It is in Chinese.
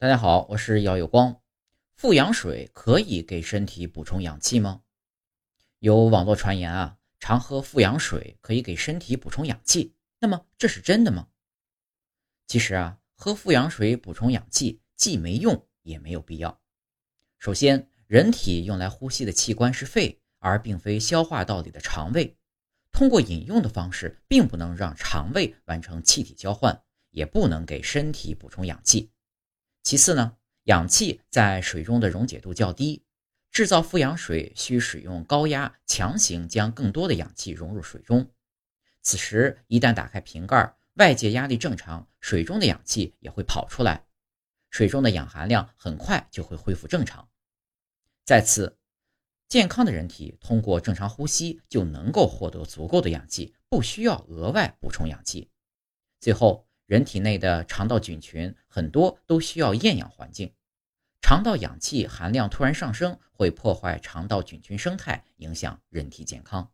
大家好，我是姚有光。富氧水可以给身体补充氧气吗？有网络传言啊，常喝富氧水可以给身体补充氧气。那么这是真的吗？其实啊，喝富氧水补充氧气既没用也没有必要。首先，人体用来呼吸的器官是肺，而并非消化道里的肠胃。通过饮用的方式，并不能让肠胃完成气体交换，也不能给身体补充氧气。其次呢，氧气在水中的溶解度较低，制造富氧水需使用高压强行将更多的氧气融入水中。此时一旦打开瓶盖，外界压力正常，水中的氧气也会跑出来，水中的氧含量很快就会恢复正常。再次，健康的人体通过正常呼吸就能够获得足够的氧气，不需要额外补充氧气。最后。人体内的肠道菌群很多都需要厌氧环境，肠道氧气含量突然上升，会破坏肠道菌群生态，影响人体健康。